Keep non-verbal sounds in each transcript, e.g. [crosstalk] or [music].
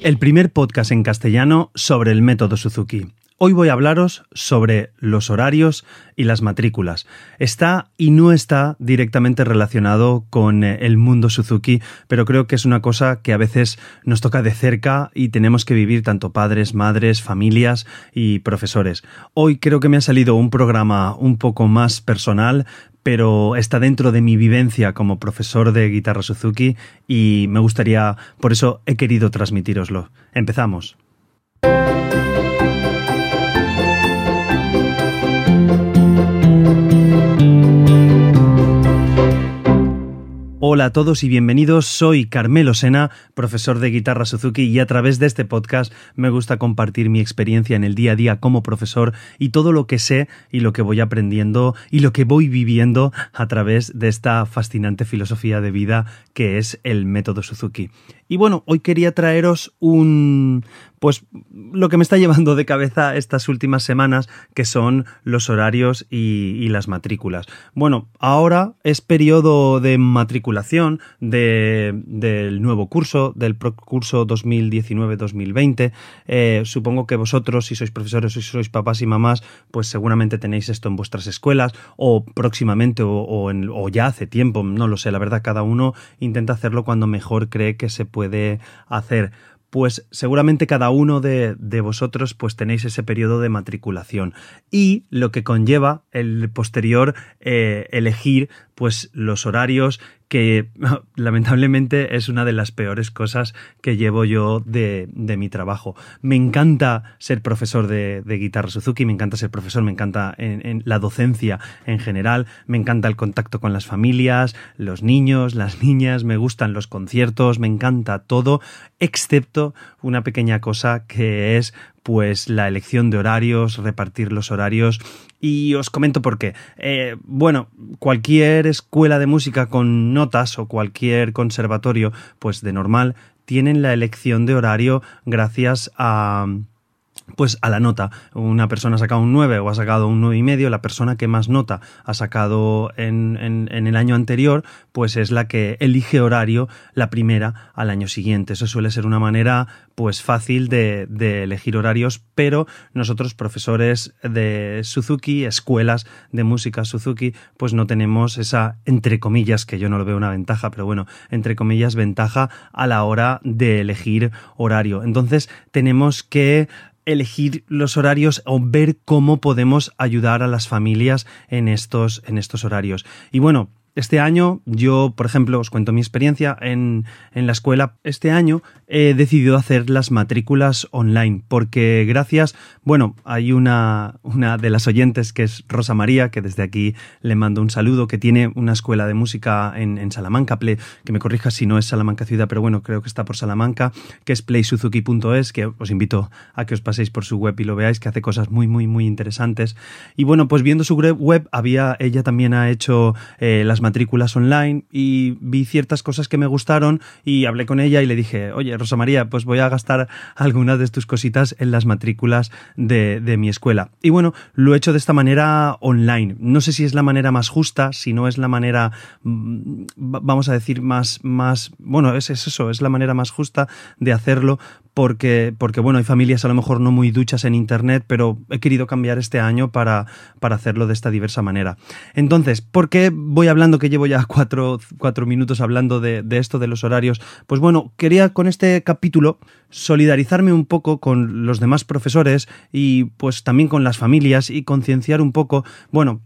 El primer podcast en castellano sobre el método Suzuki. Hoy voy a hablaros sobre los horarios y las matrículas. Está y no está directamente relacionado con eh, el mundo Suzuki, pero creo que es una cosa que a veces nos toca de cerca y tenemos que vivir tanto padres, madres, familias y profesores. Hoy creo que me ha salido un programa un poco más personal, pero está dentro de mi vivencia como profesor de guitarra Suzuki y me gustaría, por eso he querido transmitiroslo. Empezamos. Hola a todos y bienvenidos. Soy Carmelo Sena, profesor de guitarra Suzuki y a través de este podcast me gusta compartir mi experiencia en el día a día como profesor y todo lo que sé y lo que voy aprendiendo y lo que voy viviendo a través de esta fascinante filosofía de vida que es el método Suzuki. Y bueno, hoy quería traeros un pues lo que me está [laughs] llevando de cabeza estas últimas semanas, que son los horarios y, las matrículas. Bueno, ahora es periodo de matriculación del nuevo curso, del curso 2019-2020. Eh, supongo que vosotros, si sois profesores si sois papás y mamás, pues seguramente tenéis esto en vuestras escuelas o próximamente o, ya hace tiempo, no lo sé, la verdad, cada uno intenta hacerlo cuando mejor cree que se puede hacer pues seguramente cada uno de, vosotros pues tenéis ese periodo de matriculación y lo que conlleva el posterior eh, elegir pues los horarios que [laughs] lamentablemente es una de las peores cosas que llevo yo de, mi trabajo. Me encanta ser profesor de, guitarra Suzuki, me encanta ser profesor, me encanta en, la docencia en general, me encanta el contacto con las familias, los niños, las niñas, me gustan los conciertos, me encanta todo, excepto una pequeña cosa que es pues la elección de horarios, repartir los horarios y os comento por qué. Eh, bueno, cualquier escuela de música con notas o cualquier conservatorio, pues de normal, tienen la elección de horario gracias a pues a la nota. Una persona ha sacado un 9 o ha sacado un 9 y medio, la persona que más nota ha sacado en, en, el año anterior, pues es la que elige horario la primera al año siguiente. Eso suele ser una manera pues fácil de, de elegir horarios, pero nosotros profesores de Suzuki, escuelas de música Suzuki, pues no tenemos esa, entre comillas, que yo no lo veo una ventaja, pero bueno, entre comillas, ventaja a la hora de elegir horario. Entonces tenemos que elegir los horarios o ver cómo podemos ayudar a las familias en estos, en estos horarios. Y bueno, este año, yo, por ejemplo, os cuento mi experiencia en, en, la escuela. Este año he decidido hacer las matrículas online porque gracias, bueno, hay una, una de las oyentes que es Rosa María, que desde aquí le mando un saludo, que tiene una escuela de música en, en Salamanca, que me corrija si no es Salamanca ciudad, pero bueno, creo que está por Salamanca, que es playsuzuki.es, que os invito a que os paséis por su web y lo veáis, que hace cosas muy, muy, muy interesantes. Y bueno, pues viendo su web, había, ella también ha hecho eh, las matrículas online y vi ciertas cosas que me gustaron y hablé con ella y le dije, oye, Rosa María, pues voy a gastar [laughs] algunas de tus cositas en las matrículas de, de mi escuela. Y bueno, lo he hecho de esta manera online. No sé si es la manera más justa, si no es la manera, mm, vamos a decir, más, más, bueno, es, es eso, es la manera más justa de hacerlo, porque, porque bueno, hay familias a lo mejor no muy duchas en Internet, pero he querido cambiar este año para, para hacerlo de esta diversa manera. Entonces, ¿por qué voy hablando que llevo ya cuatro, cuatro minutos hablando de, de esto de los horarios? Pues bueno, quería con este capítulo solidarizarme un poco con los demás profesores y pues también con las familias y concienciar un poco, bueno,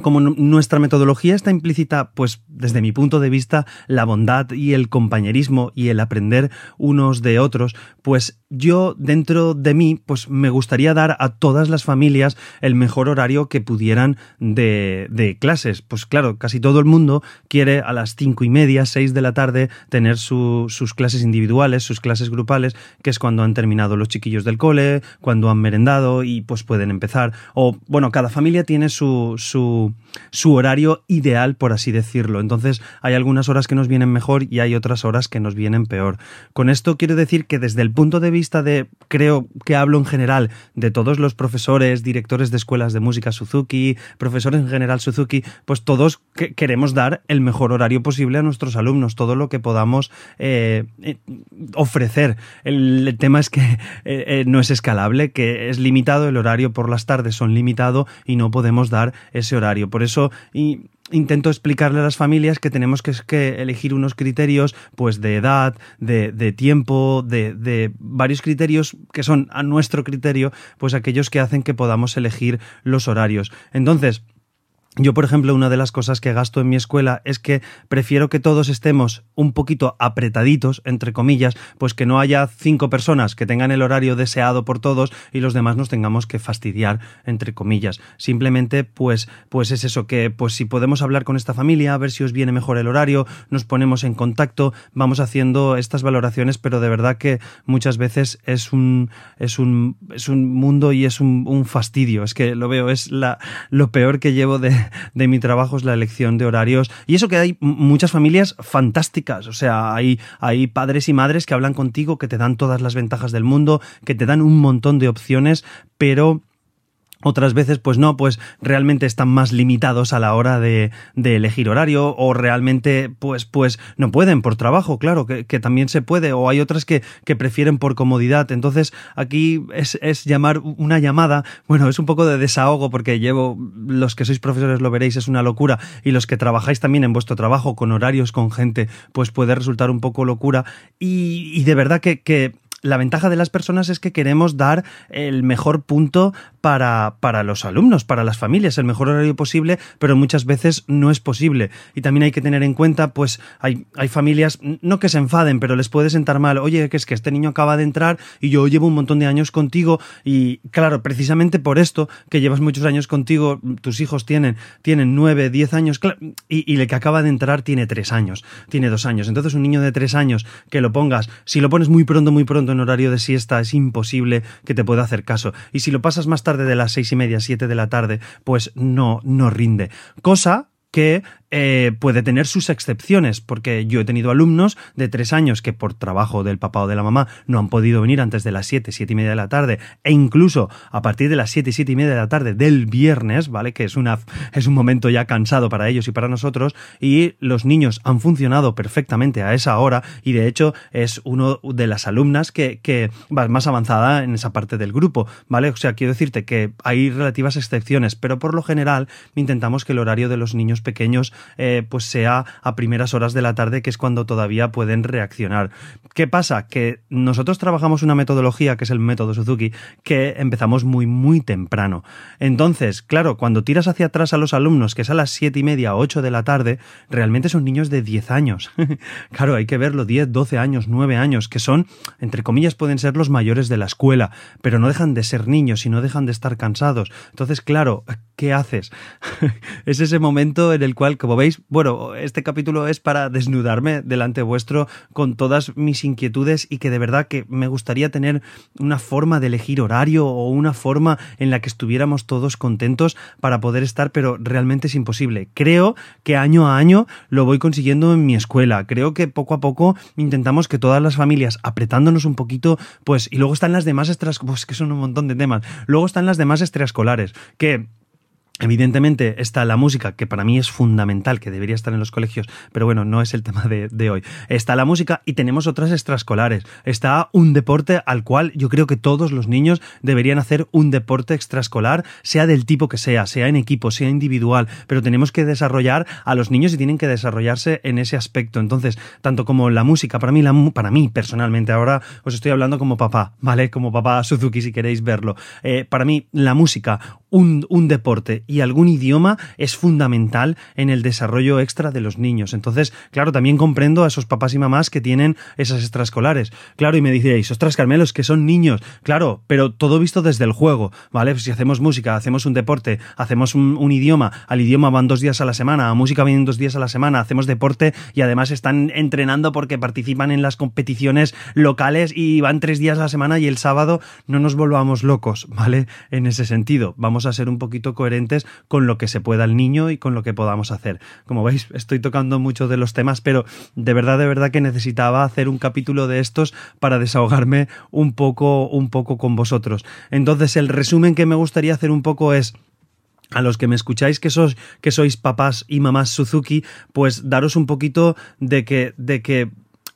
como nuestra metodología está implícita, pues desde mi punto de vista, la bondad y el compañerismo y el aprender unos de otros, pues yo dentro de mí, pues me gustaría dar a todas las familias el mejor horario que pudieran de, de clases. Pues claro, casi todo el mundo quiere a las cinco y media, seis de la tarde tener sus clases individuales, sus clases grupales, que es cuando han terminado los chiquillos del cole, cuando han merendado y pues pueden empezar. O bueno, cada familia tiene su, su su, horario ideal, por así decirlo. Entonces hay algunas horas que nos vienen mejor y hay otras horas que nos vienen peor. Con esto quiero decir que desde el punto de vista de, creo que hablo en general de todos los profesores, directores de escuelas de música Suzuki, profesores en general Suzuki, pues todos queremos dar el mejor horario posible a nuestros alumnos, todo lo que podamos eh, eh, ofrecer. El, tema es que eh, no es escalable, que es limitado, el horario por las tardes son limitado y no podemos dar ese horario. Por eso y intento explicarle a las familias que tenemos que, elegir unos criterios pues de edad, de, tiempo, de, de, varios criterios que son a nuestro criterio, pues aquellos que hacen que podamos elegir los horarios. Entonces, yo, por ejemplo, una de las cosas que gasto en mi escuela es que prefiero que todos estemos un poquito apretaditos, entre comillas, pues que no haya cinco personas que tengan el horario deseado por todos y los demás nos tengamos que fastidiar, entre comillas. Simplemente, pues, pues es eso, que pues si podemos hablar con esta familia, a ver si os viene mejor el horario, nos ponemos en contacto, vamos haciendo estas valoraciones, pero de verdad que muchas veces es un, es un, es un mundo y es un, fastidio. Es que lo veo, es la, lo peor que llevo de, [laughs] de, mi trabajo es la elección de horarios. Y eso que hay muchas familias fantásticas. O sea, hay, hay padres y madres que hablan contigo, que te dan todas las ventajas del mundo, que te dan un montón de opciones, pero otras veces, pues no, pues realmente están más limitados a la hora de, elegir horario o realmente, pues, pues no pueden por trabajo, claro, que, que también se puede, o hay otras que, que, prefieren por comodidad. Entonces, aquí es, es llamar una llamada, bueno, es un poco de desahogo porque llevo, los que sois profesores lo veréis, es una locura, y los que trabajáis también en vuestro trabajo con horarios, con gente, pues puede resultar un poco locura. Y, y de verdad que, que la ventaja de las personas es que queremos dar el mejor punto para, para los alumnos, para las familias, el mejor horario posible, pero muchas veces no es posible. Y también hay que tener en cuenta, pues hay, hay familias, no que se enfaden, pero les puede sentar mal, oye, que es que este niño acaba de entrar y yo llevo un montón de años contigo y claro, precisamente por esto, que llevas muchos años contigo, tus hijos tienen, tienen nueve, diez años, y, y el que acaba de entrar tiene tres años, tiene dos años. Entonces un niño de tres años que lo pongas, si lo pones muy pronto, muy pronto, en horario de siesta es imposible que te pueda hacer caso. Y si lo pasas más tarde de las seis y media, siete de la tarde, pues no, no rinde. Cosa que eh, puede tener sus excepciones, porque yo he tenido alumnos de tres años que por trabajo del papá o de la mamá no han podido venir antes de las siete, siete y media de la tarde, e incluso a partir de las siete, siete y media de la tarde del viernes, ¿vale? Que es, una, es un momento ya cansado para ellos y para nosotros, y los niños han funcionado perfectamente a esa hora, y de hecho es uno de las alumnas que, que va más avanzada en esa parte del grupo, ¿vale? O sea, quiero decirte que hay relativas excepciones, pero por lo general intentamos que el horario de los niños pequeños eh, pues sea a primeras horas de la tarde, que es cuando todavía pueden reaccionar. ¿Qué pasa? Que nosotros trabajamos una metodología, que es el método Suzuki, que empezamos muy, muy temprano. Entonces, claro, cuando tiras hacia atrás a los alumnos, que es a las siete y media, ocho de la tarde, realmente son niños de 10 años. [laughs] claro, hay que verlo, 10, 12 años, 9 años, que son, entre comillas, pueden ser los mayores de la escuela, pero no dejan de ser niños y no dejan de estar cansados. Entonces, claro, ¿qué haces? [laughs] es ese momento en el cual, como veis, bueno, este capítulo es para desnudarme delante vuestro con todas mis inquietudes y que de verdad que me gustaría tener una forma de elegir horario o una forma en la que estuviéramos todos contentos para poder estar, pero realmente es imposible. Creo que año a año lo voy consiguiendo en mi escuela. Creo que poco a poco intentamos que todas las familias, apretándonos un poquito, pues, y luego están las demás extras, pues que son un montón de temas. Luego están las demás extraescolares, que Evidentemente está la música, que para mí es fundamental, que debería estar en los colegios, pero bueno, no es el tema de, hoy. Está la música y tenemos otras extraescolares. Está un deporte al cual yo creo que todos los niños deberían hacer un deporte extraescolar, sea del tipo que sea, sea en equipo, sea individual, pero tenemos que desarrollar a los niños y tienen que desarrollarse en ese aspecto. Entonces, tanto como la música, para mí, la, para mí personalmente, ahora os estoy hablando como papá, ¿vale? Como papá Suzuki si queréis verlo. Eh, para mí, la música, un, un deporte y algún idioma es fundamental en el desarrollo extra de los niños. Entonces, claro, también comprendo a esos papás y mamás que tienen esas extraescolares. Claro, y me diréis, ostras, Carmelos, que son niños. Claro, pero todo visto desde el juego, ¿vale? Si hacemos música, hacemos un deporte, hacemos un, idioma, al idioma van dos días a la semana, a música vienen dos días a la semana, hacemos deporte y además están entrenando porque participan en las competiciones locales y van tres días a la semana y el sábado no nos volvamos locos, ¿vale? En ese sentido, vamos a ser un poquito coherentes con lo que se pueda el niño y con lo que podamos hacer. Como veis, estoy tocando muchos de los temas, pero de verdad, de verdad que necesitaba hacer un capítulo de estos para desahogarme un poco, un poco con vosotros. Entonces, el resumen que me gustaría hacer un poco es a los que me escucháis que sois, que sois papás y mamás Suzuki, pues daros un poquito de que, de que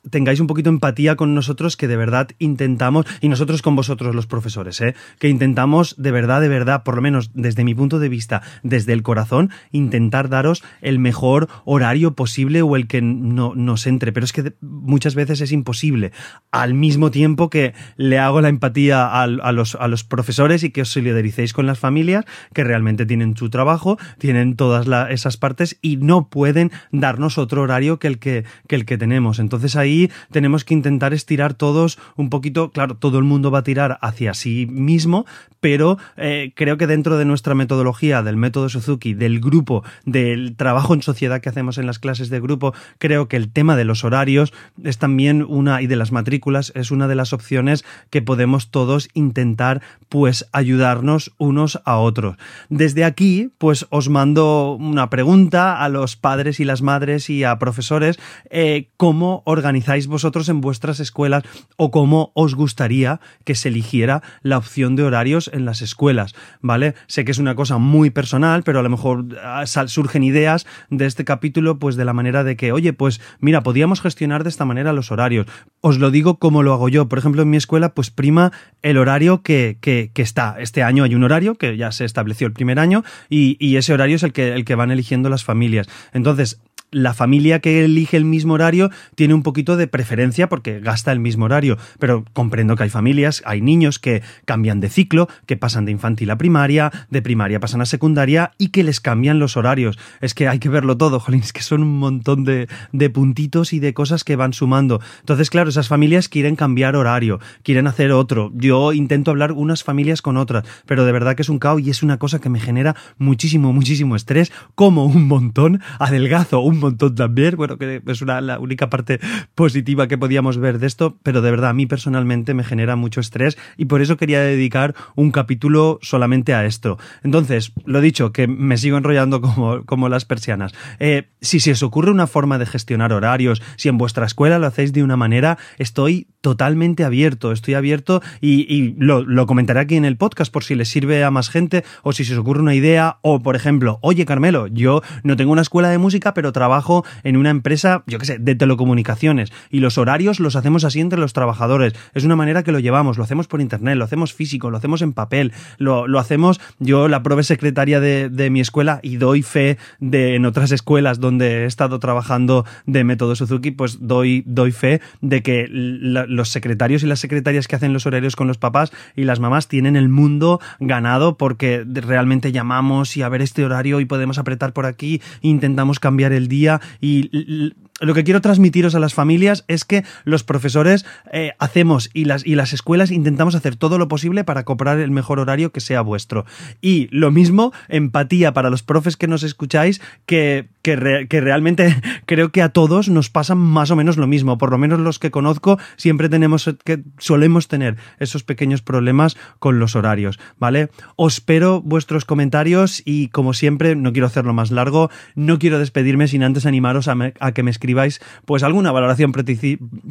tengáis un poquito de empatía con nosotros, que de verdad intentamos, y nosotros con vosotros los profesores, ¿eh? que intentamos de verdad, de verdad, por lo menos desde mi punto de vista, desde el corazón, intentar daros el mejor horario posible o el que no, nos entre. Pero es que muchas veces es imposible. Al mismo tiempo que le hago la empatía a, los, a los profesores y que os solidaricéis con las familias que realmente tienen su trabajo, tienen todas esas partes y no pueden darnos otro horario que el que, que el que tenemos. Entonces ahí tenemos que intentar estirar todos un poquito, claro, todo el mundo va a tirar hacia sí mismo, pero eh, creo que dentro de nuestra metodología, del método Suzuki, del grupo, del trabajo en sociedad que hacemos en las clases de grupo, creo que el tema de los horarios es también una, y de las matrículas, es una de las opciones que podemos todos intentar, pues, ayudarnos unos a otros. Desde aquí, pues, os mando una pregunta a los padres y las madres y a profesores, eh, ¿cómo organizar vosotros en vuestras escuelas o cómo os gustaría que se eligiera la opción de horarios en las escuelas, ¿vale? Sé que es una cosa muy personal, pero a lo mejor ah, surgen ideas de este capítulo pues de la manera de que, oye, pues mira, podríamos gestionar de esta manera los horarios. Os lo digo como lo hago yo. Por ejemplo, en mi escuela pues prima el horario que, que, está. Este año hay un horario que ya se estableció el primer año y, y ese horario es el que, el que van eligiendo las familias. Entonces, la familia que elige el mismo horario tiene un poquito de preferencia porque gasta el mismo horario, pero comprendo que hay familias, hay niños que cambian de ciclo, que pasan de infantil a primaria, de primaria pasan a secundaria y que les cambian los horarios. Es que hay que verlo todo, [laughs] jolín, es que son un montón de, de puntitos y de cosas que van sumando. Entonces, claro, esas familias quieren cambiar horario, quieren hacer otro. Yo intento hablar unas familias con otras, pero de verdad que es un caos y es una cosa que me genera muchísimo, muchísimo estrés, como un montón, adelgazo montón también, bueno, que es una, la única parte positiva que podíamos ver de esto, pero de verdad a mí personalmente me genera mucho estrés y por eso quería dedicar un capítulo solamente a esto. Entonces, lo dicho, que me sigo enrollando como, como las persianas. Eh, si se os ocurre una forma de gestionar horarios, si en vuestra escuela lo hacéis de una manera, estoy totalmente abierto, estoy abierto y, lo, lo, comentaré aquí en el podcast por si les sirve a más gente o si se os ocurre una idea o, por ejemplo, oye Carmelo, yo no tengo una escuela de música, pero trabajo trabajo en una empresa, yo qué sé, de telecomunicaciones. Y los horarios los hacemos así entre los trabajadores. Es una manera que lo llevamos, lo hacemos por internet, lo hacemos físico, lo hacemos en papel, lo, lo hacemos, yo la probé secretaria de, de, mi escuela y doy fe de en otras escuelas donde he estado trabajando de método Suzuki, pues doy, doy fe de que los secretarios y las secretarias que hacen los horarios con los papás y las mamás tienen el mundo ganado porque realmente llamamos y a ver este horario y podemos apretar por aquí, intentamos cambiar el día y lo que quiero transmitiros a las familias es que los profesores eh, hacemos y las, y las escuelas intentamos hacer todo lo posible para comprar el mejor horario que sea vuestro. Y lo mismo, empatía para los profes que nos escucháis, que, que, realmente [laughs] creo que a todos nos pasa más o menos lo mismo. Por lo menos los que conozco siempre tenemos que solemos tener esos pequeños problemas con los horarios, ¿vale? Os espero vuestros comentarios y como siempre, no quiero hacerlo más largo, no quiero despedirme sin antes animaros a, a que me escribáis escribáis pues alguna valoración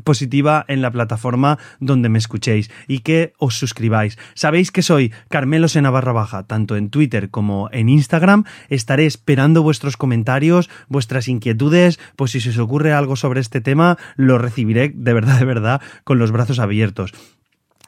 positiva en la plataforma donde me escuchéis y que os suscribáis. Sabéis que soy Carmelo Sena barra baja, tanto en Twitter como en Instagram. Estaré esperando vuestros comentarios, vuestras inquietudes, pues si se os ocurre algo sobre este tema, lo recibiré de verdad, de verdad, con los brazos abiertos.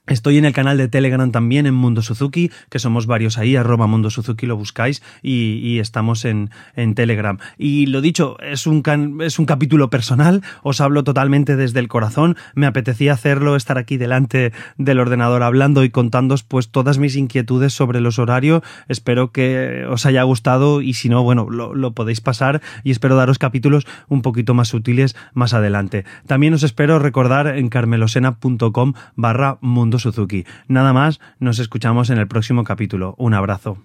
Estoy en el canal de Telegram también en Mundo Suzuki, que somos varios ahí, arroba Mundo Suzuki lo buscáis y, estamos en, en, Telegram. Y lo dicho, es un, es un capítulo personal, os hablo totalmente desde el corazón, me apetecía hacerlo, estar aquí delante del ordenador hablando y contándos pues todas mis inquietudes sobre los horarios, espero que os haya gustado y si no, bueno, lo, lo podéis pasar y espero daros capítulos un poquito más útiles más adelante. También os espero recordar en carmelosena.com barra Mundo Suzuki. Nada más, nos escuchamos en el próximo capítulo. Un abrazo.